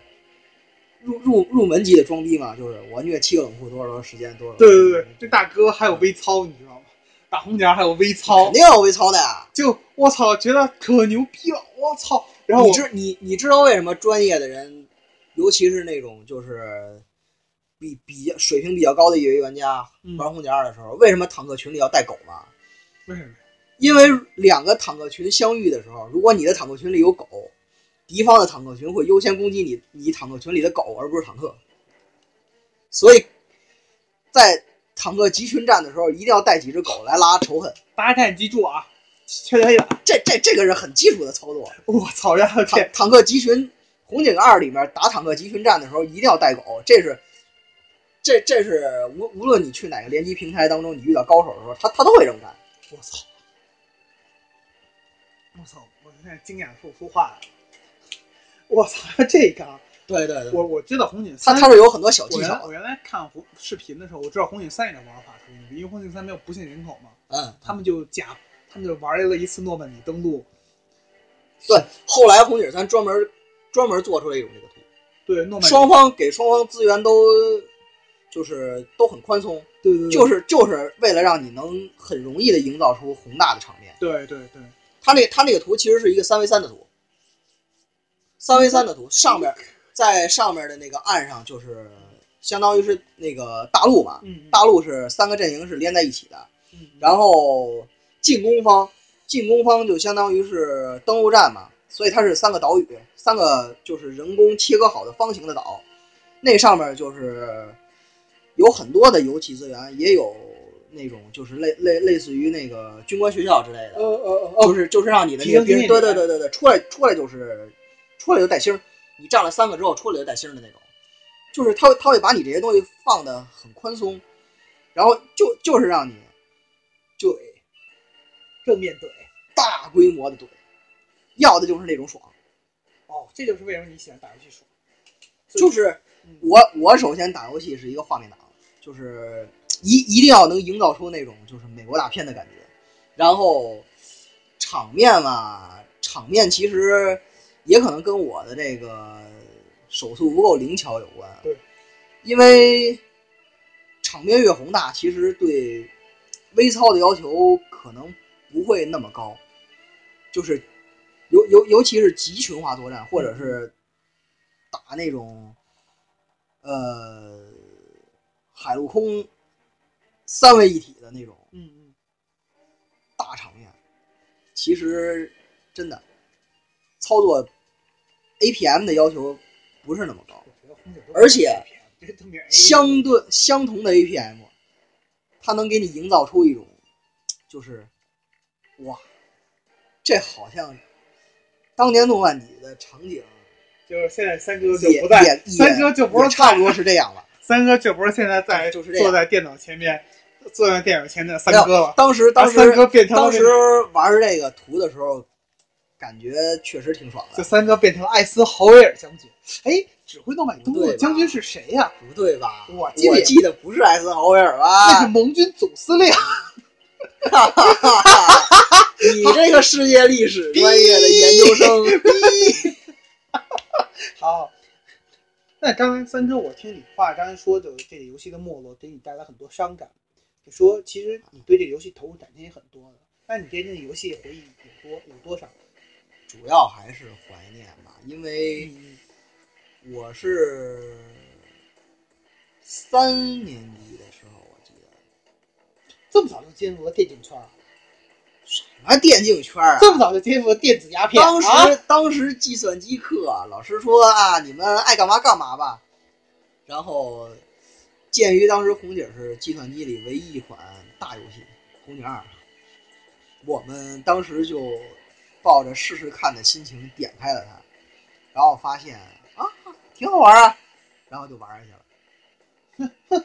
入入入门级的装逼嘛，就是我虐七个冷酷多少多少时间多少，对对对，这大哥还有微操，你知道吗？打红点还有微操肯，定有微操的呀。就我操，觉得可牛逼了，我操！然后你知你你知道为什么专业的人，尤其是那种就是比比较水平比较高的业余玩家嗯玩红警二的时候，为什么坦克群里要带狗吗？为什么？因为两个坦克群相遇的时候，如果你的坦克群里有狗，敌方的坦克群会优先攻击你你坦克群里的狗，而不是坦克。所以，在坦克集群战的时候，一定要带几只狗来拉仇恨。大家记住啊，这这这个是很基础的操作。我操！然后这坦坦克集群红警二里面打坦克集群战的时候，一定要带狗，这是这这是无无论你去哪个联机平台当中，你遇到高手的时候，他他都会这么干。我操！我操！我现在惊讶说不出话来了。我操！这个啊对对对，我我知道红警他三，他是有很多小技巧。我原来我原来看红视频的时候，我知道红警三的玩法特别牛逼，因为红警三没有不限人口嘛，嗯，他们就假，他们就玩了一次诺曼底登陆。对，后来红警三专门专门做出了一种这个图，对，诺曼底双方给双方资源都就是都很宽松，对对对，就是就是为了让你能很容易的营造出宏大的场面。对对对，他那他那个图其实是一个三 v 三的图，三 v 三的图上面在上面的那个岸上就是相当于是那个大陆嘛，嗯，大陆是三个阵营是连在一起的，嗯，然后进攻方进攻方就相当于是登陆战嘛，所以它是三个岛屿，三个就是人工切割好的方形的岛，那上面就是有很多的油气资源，也有那种就是类类类似于那个军官学校之类的，呃呃呃，就是就是让你的那个兵，对对对对对，出来出来就是出来就带星，你占了三个之后出来就带星的那种，就是他会他会把你这些东西放的很宽松，然后就就是让你怼正面怼。大规模的怼，要的就是那种爽。哦，这就是为什么你喜欢打游戏爽。就是嗯我我首先打游戏是一个画面党，就是一一定要能营造出那种就是美国大片的感觉，然后场面嘛，场面其实也可能跟我的这个手速不够灵巧有关。对，因为场面越宏大，其实对微操的要求可能不会那么高，就是尤尤尤其是集群化作战，或者是打那种呃海陆空三位一体的那种嗯嗯，大场面，其实真的操作 APM 的要求不是那么高，而且相对相同的 APM，它能给你营造出一种就是哇，这好像当年诺曼底的场景就是现在三哥就不在，三哥就不是差不多，是这样了。三哥就不是现在在就是坐在电脑前面，坐在电脑前的三哥了。当时当时把三哥变成当时玩这个图的时候，感觉确实挺爽的。这三哥变成了艾斯豪威尔将军。哎，指挥诺曼底登陆的将军是谁呀、不对吧？我记得我记得不是艾斯豪威尔吧那是？盟军总司令。哈哈哈你这个世界历史专业的研究生，好，那刚才三哥，我听你话，刚才说的这个游戏的没落给你带来很多伤感，你说其实你对这个游戏投入感情也很多的，那你对这个游戏回忆有多有多少？主要还是怀念吧，因为嗯我是三年级的时候，我记得这么早就进入了电竞圈儿，什么电竞圈啊，这么早就接触了电子鸦片当时、啊！当时计算机课，老师说啊，你们爱干嘛干嘛吧。然后，鉴于当时红警是计算机里唯一一款大游戏《红警二》，我们当时就抱着试试看的心情点开了它，然后发现啊，挺好玩啊，然后就玩下去了。哼 哼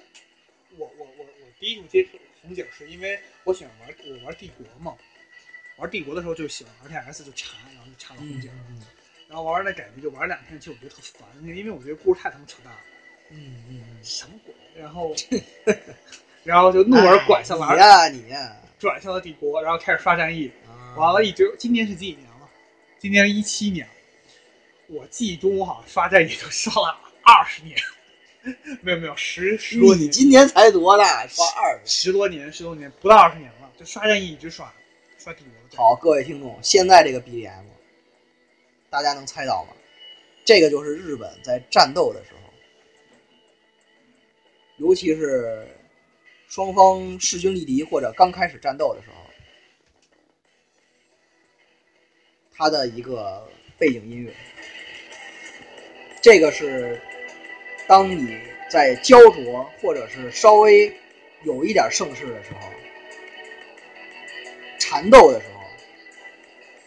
我我我我第一种接触红警是因为我喜欢玩我玩帝国嘛，玩帝国的时候就喜欢 RTS 就查，然后就查到红警，嗯然后玩完那感觉就玩两天，其实我觉得特烦，因为我觉得故事太他妈扯淡了。嗯嗯，什么鬼？然后，然后就怒而拐向哎了，你呀、你呀、转向了帝国，然后开始刷战役。啊完了，一直今年是几几年了？今年是一七年。我记忆中好像刷战役就刷了二十年，没有没有十十多你年，今年才多大？刷二十。十多年十多年不到二十年了，就刷战役一直刷，刷帝国的。好，各位听众，现在这个 BGM，大家能猜到吗？这个就是日本在战斗的时候，尤其是双方势均力敌或者刚开始战斗的时候，它的一个背景音乐。这个是当你在焦灼或者是稍微有一点盛世的时候，缠斗的时候，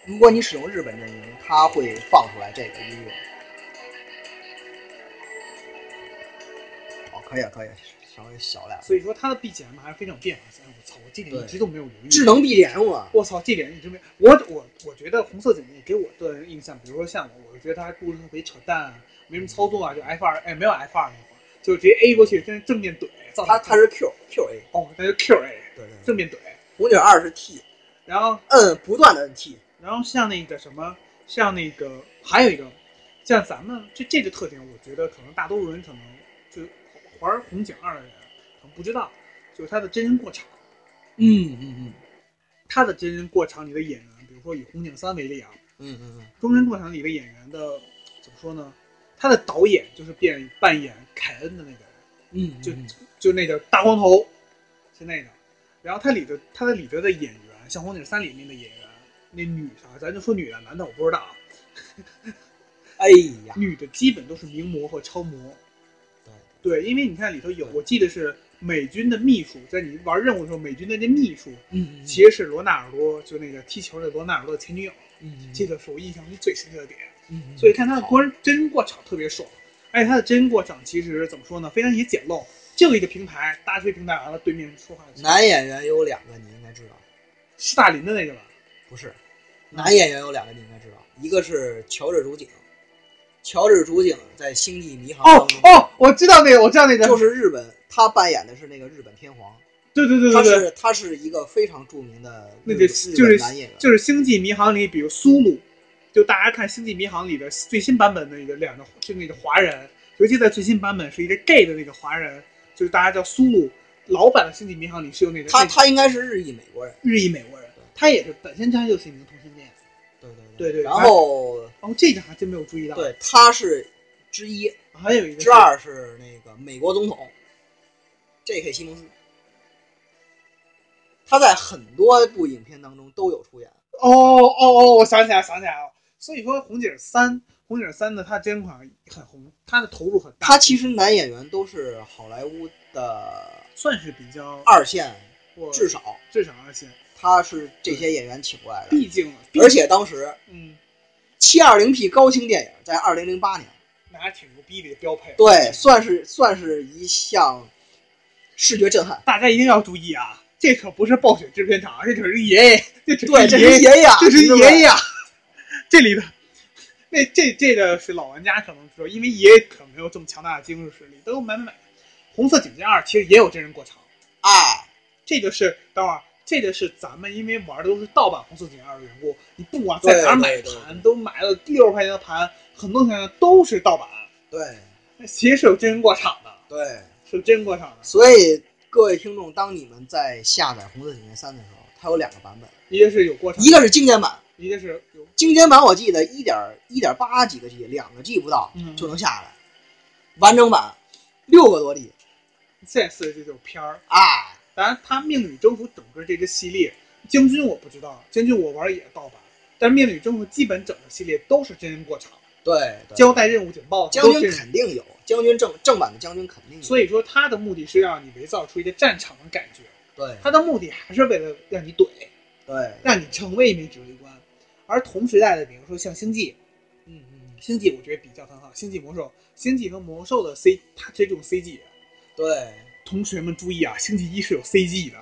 如果你使用日本阵营，它会放出来这个音乐。哦，可以啊，可以，稍微小点儿。所以说它的 BGM 还是非常有变化性。我操，我这点一直都没有留意。智能 BGM 啊，我操，这点一直没。我我我觉得红色警戒给我的印象，比如说像我，我觉得它故事特别扯淡啊，没什么操作啊，就 F 二，哎，没有 F 二那会儿，就直接 A 过去，真是正面怼。造成它它是 Q Q A，哦，他是 Q A 对对对，正面怼。红警二是 T，然后摁不断的摁 T，然后像那个什么，像那个还有一个，像咱们这这个特点，我觉得可能大多数人可能就玩红警二的人可能不知道，就是他的真人过场。嗯嗯嗯他的真人过场里的演员，比如说以红警三为例啊，嗯嗯嗯，真人过场里的演员的怎么说呢？他的导演就是变扮演凯恩的那个人，嗯，就嗯就那个大光头，是那个。然后他里头他的里头的演员，像《红警三》里面的演员，那女的，咱就说女的，男的我不知道啊。哎呀，女的基本都是名模和超模，对，因为你看里头有，我记得是美军的秘书，在你玩任务的时候，美军的那秘书嗯，其实是罗纳尔多，就那个踢球的罗纳尔多的前女友，嗯，这个是我印象中最深刻的点。嗯，所以看他的过真人过场特别爽，而且他的真人过场其实怎么说呢，非常也简陋，就一个平台，搭出一平台完了，对面说话男演员有两个，你应该知道，斯大林的那个吧？不是，男演员有两个，你应该知道，一个是乔治主警，乔治主警在《星际迷航》哦，哦，我知道那个，我知道那个，就是日本，他扮演的是那个日本天皇，对对对他对他，是他是一个非常著名的那个就是男演员，就是《星际迷航》里，比如苏鲁，就大家看《星际迷航》里的最新版本的那个两个，就那个华人，尤其在最新版本是一个 gay 的那个华人，就是大家叫苏鲁。老版的《星际迷航》里是有那个他他应该是日裔美国人，日裔美国人，他也是本身他就是一名同性恋。对对对然后哦，这个还真没有注意到。对，他是之一，还有一个之二是那个美国总统 J.K. 西蒙斯，他在很多部影片当中都有出演。哦哦哦，我想起来，想起来了。所以说，红警三，红警三的他捐款很红，他的投入很大。他其实男演员都是好莱坞的算是比较二线，或至少至少二线，他是这些演员请过来的。毕竟，而且当时嗯，七二零 P 高清电影在二零零八年，那还挺牛逼的标配。对，算是算是一项视觉震撼。大家一定要注意啊，这可不是暴雪制片厂，这可是爷爷，这对，这爷是爷爷啊，这是爷爷啊，这里的。那这这个是老玩家可能知道，因为爷爷可没有这么强大的精神实力，都买买买。红色警戒二其实也有真人过场，哎，这就是等会儿，这个是咱们因为玩的都是盗版红色警戒二的缘故，你不管在哪儿买盘，都买了六十块钱的盘，很多情况下都是盗版，对。那其实是有真人过场的，对，是有真人过场的。所以各位听众，当你们在下载《红色警戒三》的时候，它有两个版本，一个是有过场，一个是精简版，一个是有。精简版我记得一点一点八几个 G，两个 G 不到嗯就能下来，完整版六个多 G，这次这就是片儿。哎，当然，他《命令与征服》整个这个系列，将军我不知道，将军我玩也是盗版，但是《命令与征服》基本整个系列都是真人过场，对，对。交代任务警报将军肯定有，将军正正版的将军肯定有，所以说他的目的是让你伪造出一个战场的感觉，对。他的目的还是为了让你怼，对，让你成为一名指挥官。而同时代的，比如说像星际，嗯嗯，星际我觉得比较很好，星际魔兽，星际和魔兽的 C 它其实用 CG，对同学们注意啊，星期一是有 CG 的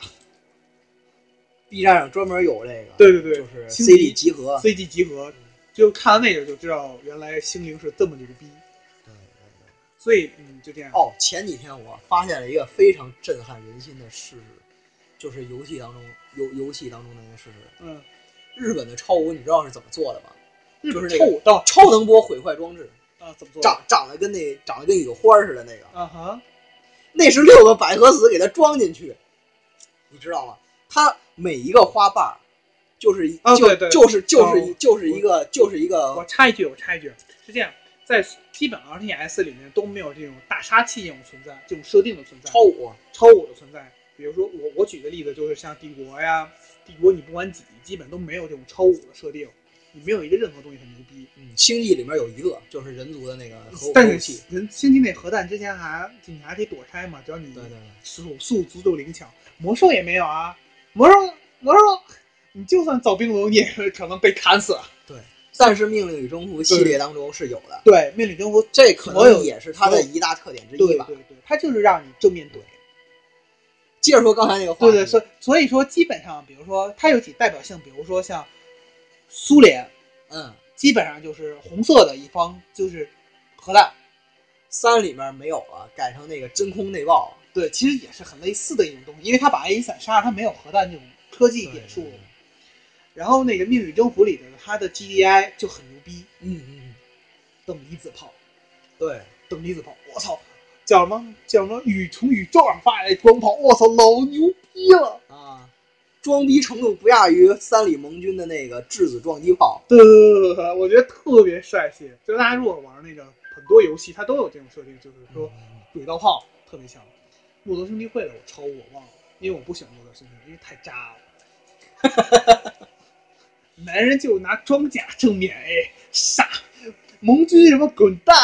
，，B 站上专门有这个，对对对，就是 CG 集合，CG 集合，就看完那个就知道原来星灵是这么牛逼，对对对。所以嗯就这样。哦，前几天我发现了一个非常震撼人心的事实，就是游戏当中游游戏当中的一个事实。嗯，日本的超五你知道是怎么做的吗？就是那个超能波毁坏装置，啊怎么做？长长得跟那长得跟一朵花似的那个，啊哈，那是六个百合子给它装进去，你知道吗？它每一个花瓣儿就是一、就哦对对就是就是一哦就是一个就是一个我个插一句，我插一句，是这样，在基本 RTS 里面都没有这种大杀器这种存在，这种设定的存在，超五，超我的存在。比如说我我举个例子，就是像帝国呀，帝国你不管几，基本都没有这种超五的设定，你没有一个任何东西很牛逼。嗯，星际里面有一个就是人族的那个核但是核武器，人星际那核弹之前还你还可以躲开嘛，只要你对对对。手速足够灵巧。魔兽也没有啊，魔兽魔兽，你就算造冰龙，你也可能被砍死。对，但是《命令与征服》系列当中是有的，对，命令征服，这可能也是它的一大特点之一吧。对对对，它就是让你正面怼。接着说刚才那个话，对对，所所以说基本上，比如说它有几代表性，比如说像苏联，嗯，基本上就是红色的一方就是核弹。三里面没有了，改成那个真空内爆。对，其实也是很类似的一种东西，因为它把爱因斯坦杀了，它没有核弹这种科技点数。然后那个《命运征服》里的它的 GDI 就很牛逼，嗯嗯，等离子炮，对，等离子炮，我操，叫什么叫什么宇从宇宙上发来的光炮，我操，老牛逼了！啊，装逼程度不亚于三里盟军的那个质子撞击炮。对对对对对，我觉得特别帅气。就是大家如果玩那个很多游戏，它都有这种设定，就是说轨道炮特别强。洛德兄弟会的我超我忘了，因为我不喜欢洛德兄弟，因为太渣了。男人就拿装甲正面哎，傻盟军什么滚蛋！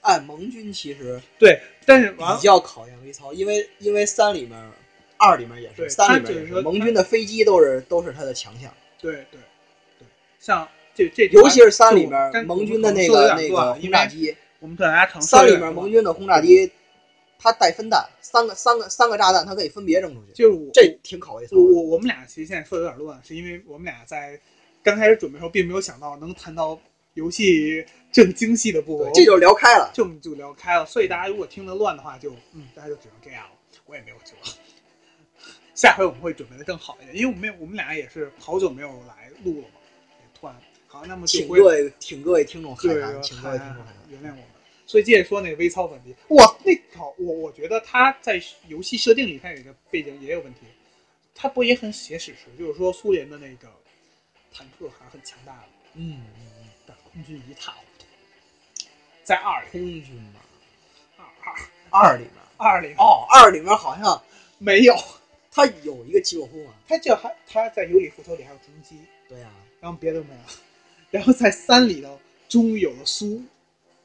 哎，盟军其实对，但是比较考验微操，因为因为三里面、二里面也是，三里面盟军的飞机都是都是他的强项，对对对，像这这，尤其是三里就面盟军的那个那个轰炸机，我们大家可能说三里面盟军的轰炸机，它带分弹，三个三个三个炸弹，它可以分别扔出去，就是我这挺考验。我我我们俩其实现在说的有点乱，是因为我们俩在刚开始准备的时候，并没有想到能谈到游戏正精细的部分，这就聊开了。就就聊开了。所以大家如果听得乱的话，就嗯，大家就只能这样了。我也没有辙。下回我们会准备的更好一点，因为我们我们俩也是好久没有来录了嘛，也突然好，那么请各位，请各位听众海对涵，请各位听众海涵。原谅我们。所以接着说那个微操问题，哇，那好我我觉得他在游戏设定里，他有一个背景也有问题，他不也很写史实，就是说苏联的那个坦克还是很强大的，嗯嗯嗯，但空军一塌糊涂。在二里空军嘛，二二二里面二里哦，二里面好像没有，他有一个基洛夫嘛？他就还他在尤里复仇里还有直升机，对呀、然后别的都没有。然后在三里头终于有了苏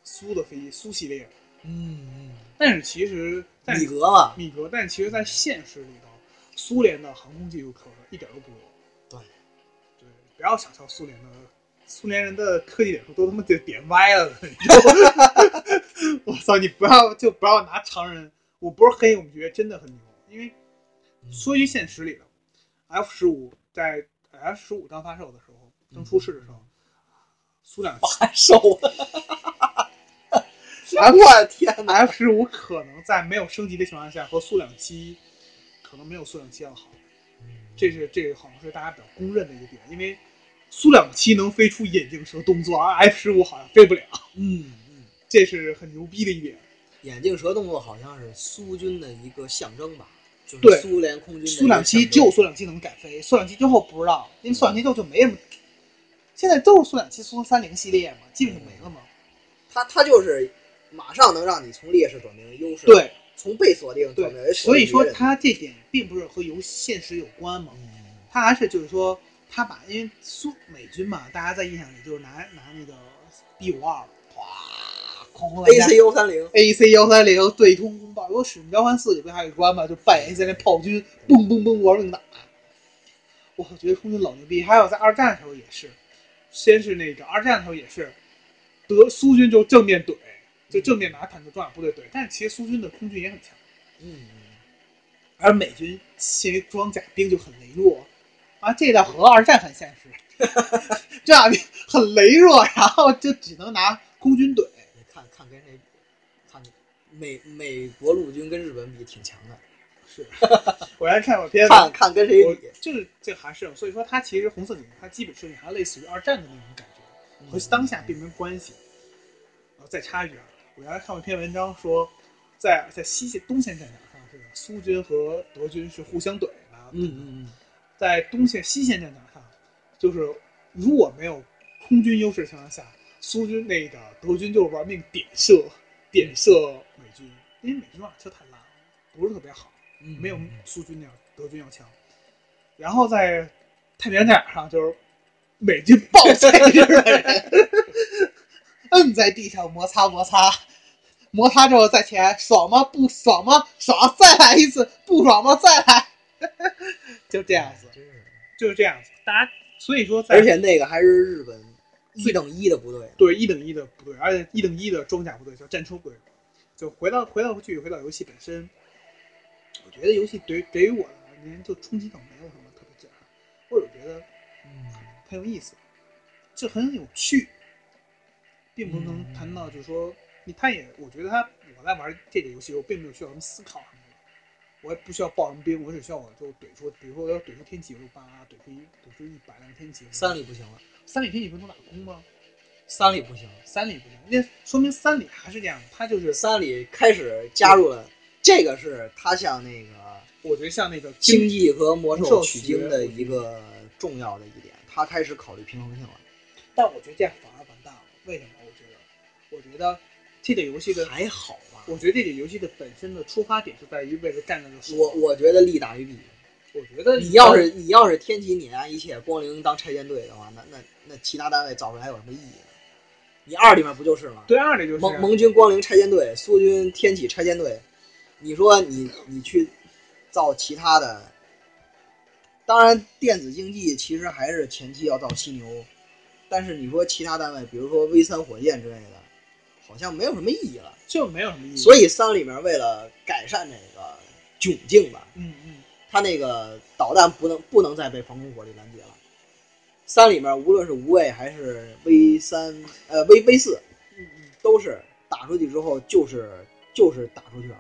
苏的飞机苏系列，嗯嗯但是其实在米格嘛，米格，但其实，在现实里头，苏联的航空技术可一点都不弱。对，对，不要小瞧苏联的，苏联人的科技点数都他妈就点歪了的，你知道吗？我操，你不要就不要拿常人，我不是黑，我们觉得真的很牛，因为嗯说句现实里的，F 十五在 F 十五刚发售的时候，刚出世的时候，苏两发售。我的天哪！F 十五可能在没有升级的情况下，和苏两七可能没有苏两七要好。这是这个好像是大家比较公认的一个点，因为苏两七能飞出眼镜蛇动作，而 F 十五好像飞不了，嗯嗯，这是很牛逼的一点。眼镜蛇动作好像是苏军的一个象征吧，就对苏两七只有苏两七能改飞苏两七之后不知道因为苏两七之后就没什么现在都是苏两七苏三零系列嘛基本上没了嘛它它就是马上能让你从劣势转变为优势对从被锁定对所以说它这点并不是和游戏现实有关嘛它还是就是说它把因为苏美军嘛大家在印象里就是拿拿那个 b 五二 A C 幺三零 A C 幺三零对通风暴，有使命召唤四也不还有关吗？就扮演一些那炮军，嘣嘣嘣玩命打。我觉得空军老牛逼，还有在二战的时候也是，先是那个二战的时候也是，德苏军就正面怼，就正面拿坦克装甲部队怼，但是其实苏军的空军也很强，嗯，而美军其实装甲兵就很羸弱，啊，这倒和二战很现实，装甲兵很羸弱，然后就只能拿空军怼，跟谁比，看美美国陆军跟日本比挺强的，是，我原来看过片子，看看跟谁比，就是这还是，所以说它其实红色警察它基本设定还类似于二战的那种感觉，和当下并没有关系。然后再插一句啊，我原来看过一篇文章说，在在西线东线战场上是苏军和德军是互相怼的，嗯嗯嗯，在东线西线战场上，就是如果没有空军优势情况下，苏军那个德军就是玩命点射点射美军，因为美军啊车太烂了，不是特别好。嗯没有苏军那样德军要强。然后在太平洋战场上，就是美军暴踩日本人，摁在地上摩擦摩擦，摩擦之后再前，爽吗？不爽吗？爽，再来一次，不爽吗？再来，就这样子，就是这样子。大家所以说在，而且那个还是日本一等一的部队，对一等一的部队，而且一等一的装甲部队叫战车部队。就回到回到去，回到游戏本身，我觉得游戏对于对于我而言就冲击倒没有什么特别劲儿，或者觉得嗯很有意思，就很有趣，并不能谈到就是说，你他也我觉得他我在玩这个游戏，我并没有需要什么思考什么的，我也不需要报什么兵，我只需要我就怼出，比如说我要怼出天启，我就叭怼出一怼出一百辆天启。三里不行了，三里天启不能打工吗？三里不行，三里不行，那说明三里还是这样，他就是三里开始加入了，这个是他向那个我觉得像那个经济和魔魔兽兽取经的一个重要的一点，他开始考虑平衡性了。但我觉得这样反而完蛋了。为什么？我觉得，我觉得这个游戏的，还好吧，我觉得这个游戏的本身的出发点是在于为了战争的爽我我觉得利大于弊。我觉得你要是你要是天启碾压一切，光灵当拆迁队的话，那那那其他单位造出来有什么意义呢？你二里面不就是吗？对二里就是盟盟军光灵拆迁队，苏军天启拆迁队，你说你你去造其他的，当然电子竞技其实还是前期要造犀牛，但是你说其他单位，比如说 V 三火箭之类的，好像没有什么意义了。就没有什么意义。所以三里面为了改善这个窘境吧，嗯嗯，他那个导弹不能不能再被防空火力拦截了。三里面无论是无畏还是 V 三呃 V V 四，嗯嗯，都是打出去之后就是就是打出去了，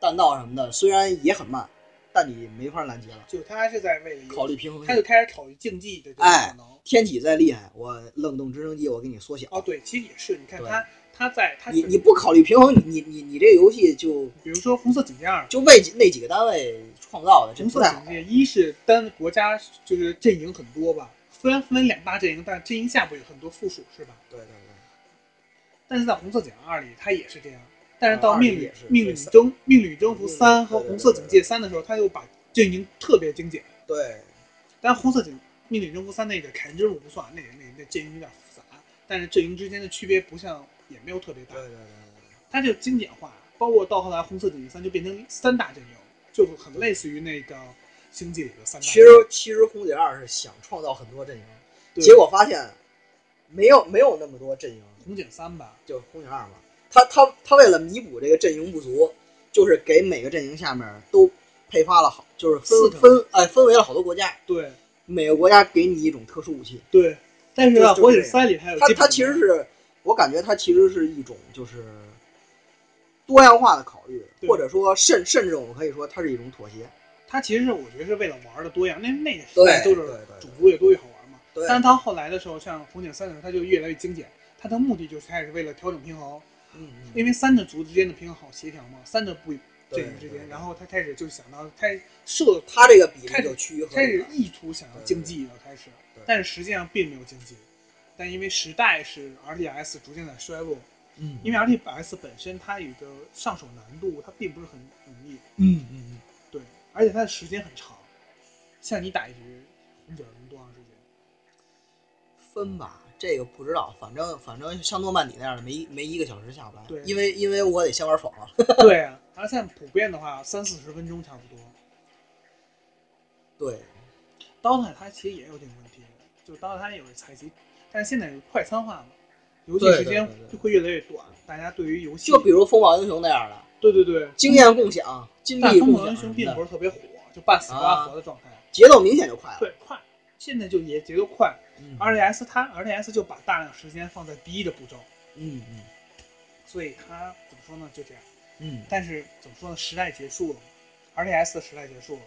弹道什么的虽然也很慢，但你没法拦截了。就他还是在为考虑平衡他就，开始考虑竞技的这个哎可能。天体再厉害，我冷冻直升机我给你缩小。哦，对，其实也是，你看对他他在他你你不考虑平衡，你你你这个游戏就比如说红色警戒二，就为那几个单位创造的，这红不太好。色警戒一是单国家就是阵营很多吧，虽然分为两大阵营，但阵营下部有很多附属是吧？对对对。但是在红色警戒二里，它也是这样。但是啊到命令命令对征命令征服对三和红色警戒三的时候，他又把阵营特别精简。对，但红色警命令征服三那个凯恩之路不算，那个那那阵营有点复杂，但是阵营之间的区别不像也没有特别大对，对对它就精简化，包括到后来红色警戒三就变成三大阵营，就很类似于那个星际里的三大其。实其实红警二是想创造很多阵营，对结果发现没有没有那么多阵营，红警三吧，就红警二吧。他他他为了弥补这个阵营不足，就是给每个阵营下面都配发了好，就是分分哎分为了好多国家，对每个国家给你一种特殊武器。对。但是呢，就就火影这三里还有它它其实是我感觉它其实是一种就是多样化的考虑，或者说甚甚至我们可以说它是一种妥协。它其实是我觉得是为了玩的多样，那那个时代对都是种族越多越好玩嘛。对但是到后来的时候，像红警三的时候，它就越来越精简，它的目的就是开始为了调整平衡，嗯因为三个族之间的平衡好协调嘛，三个不阵营之间，然后他开始就想到开设他这个比例就趋于开始。意图想要竞技了，开始对，但是实际上并没有竞技，但因为时代是 RTS 逐渐在衰落，嗯因为 RTS 本身它有一个上手难度，它并不是很容易，嗯嗯嗯，对，而且它的时间很长，像你打一局红警能多长时间？分吧，这个不知道，反正反正像诺曼底那样的没没一个小时下不来。对因为因为我得先玩爽了。对啊，而现在普遍的话三四十分钟差不多。对，刀塔它其实也有这个问题，就刀塔它也有采集，但是现在有快餐化嘛，游戏时间就会越来越短，大家对于游戏就比如风暴英雄那样的对对对，经验共享、精但力共享风暴英雄并不是特别火，就半死不拉活的状态。节奏明显就快了。对，快，现在就也节奏快。嗯 RTS 它 RTS 就把大量时间放在第一的步骤，嗯嗯所以它怎么说呢？就这样。嗯，但是怎么说呢？时代结束了，RTS 的时代结束了，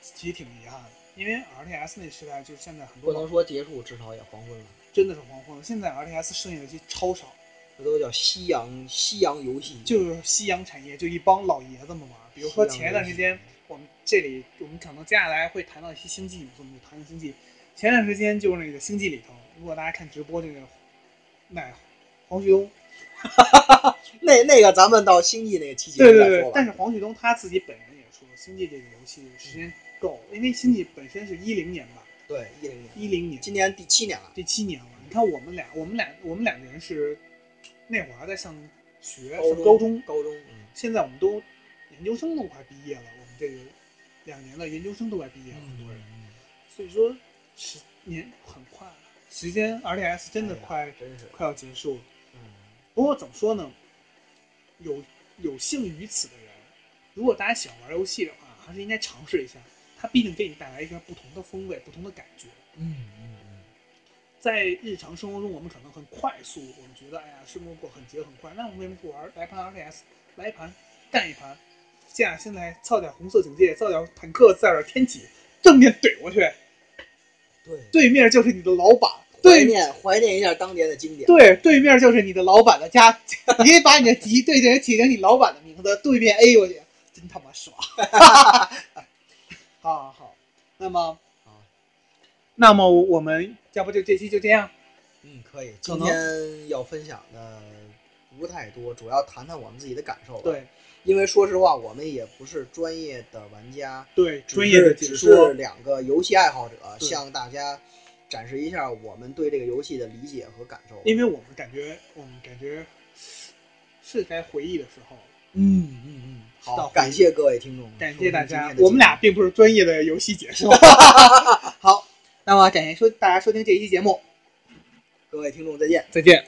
其实挺遗憾的，因为 RTS 那时代就是现在很多不能说结束，至少也黄昏了。真的是黄昏了。现在 RTS 剩下的游戏超少，这都叫夕阳夕阳游戏，就是夕阳产业，就一帮老爷子们玩。比如说前一段时间，我们这里我们可能接下来会谈到一些星际，我们就谈谈星际。前段时间就是那个星际里头，如果大家看直播，这个那黄旭东，那那个咱们到星际那个期节对对对，目再说吧。但是黄旭东他自己本人也说，星际这个游戏时间够，因为星际本身是一零年吧，对，一零年，一零年今年第七年了。第七年了。你看我们俩，我们俩，我们两个人是那会儿还在上学，高上高中，高中，嗯，现在我们都研究生都快毕业了，我们这个两年的研究生都快毕业了，很多人。所以说十年很快，时间 RTS 真的快、哎真是，快要结束了。嗯，不过怎么说呢，有有幸于此的人，如果大家喜欢玩游戏的话，还是应该尝试一下。它毕竟给你带来一个不同的风味、不同的感觉。嗯嗯嗯，在日常生活中，我们可能很快速，我们觉得哎呀，生活过很节奏很快，那我们为什么不玩来盘 RTS，来一盘干一盘？这样现在造点红色警戒，造点坦克，造点天启，正面怼过去，对，对面就是你的老板，对面怀念一下当年的经典。对，对面就是你的老板的家，你可以把你的敌对阵起成你老板的名字，对面 A 过去，真他妈爽！好好好，那么好，那么我们要不就这期就这样？嗯，可以。今天要分享的不太多，主要谈谈我们自己的感受吧。，对因为说实话，我们也不是专业的玩家，对，专业的只解说是，两个游戏爱好者，向大家展示一下我们对这个游戏的理解和感受。因为我们感觉，我们感觉是该回忆的时候了。嗯嗯嗯，到好，感谢各位听众，感谢大家我们俩并不是专业的游戏解说。好，那么感谢收大家收听这一期节目，各位听众再见。再见。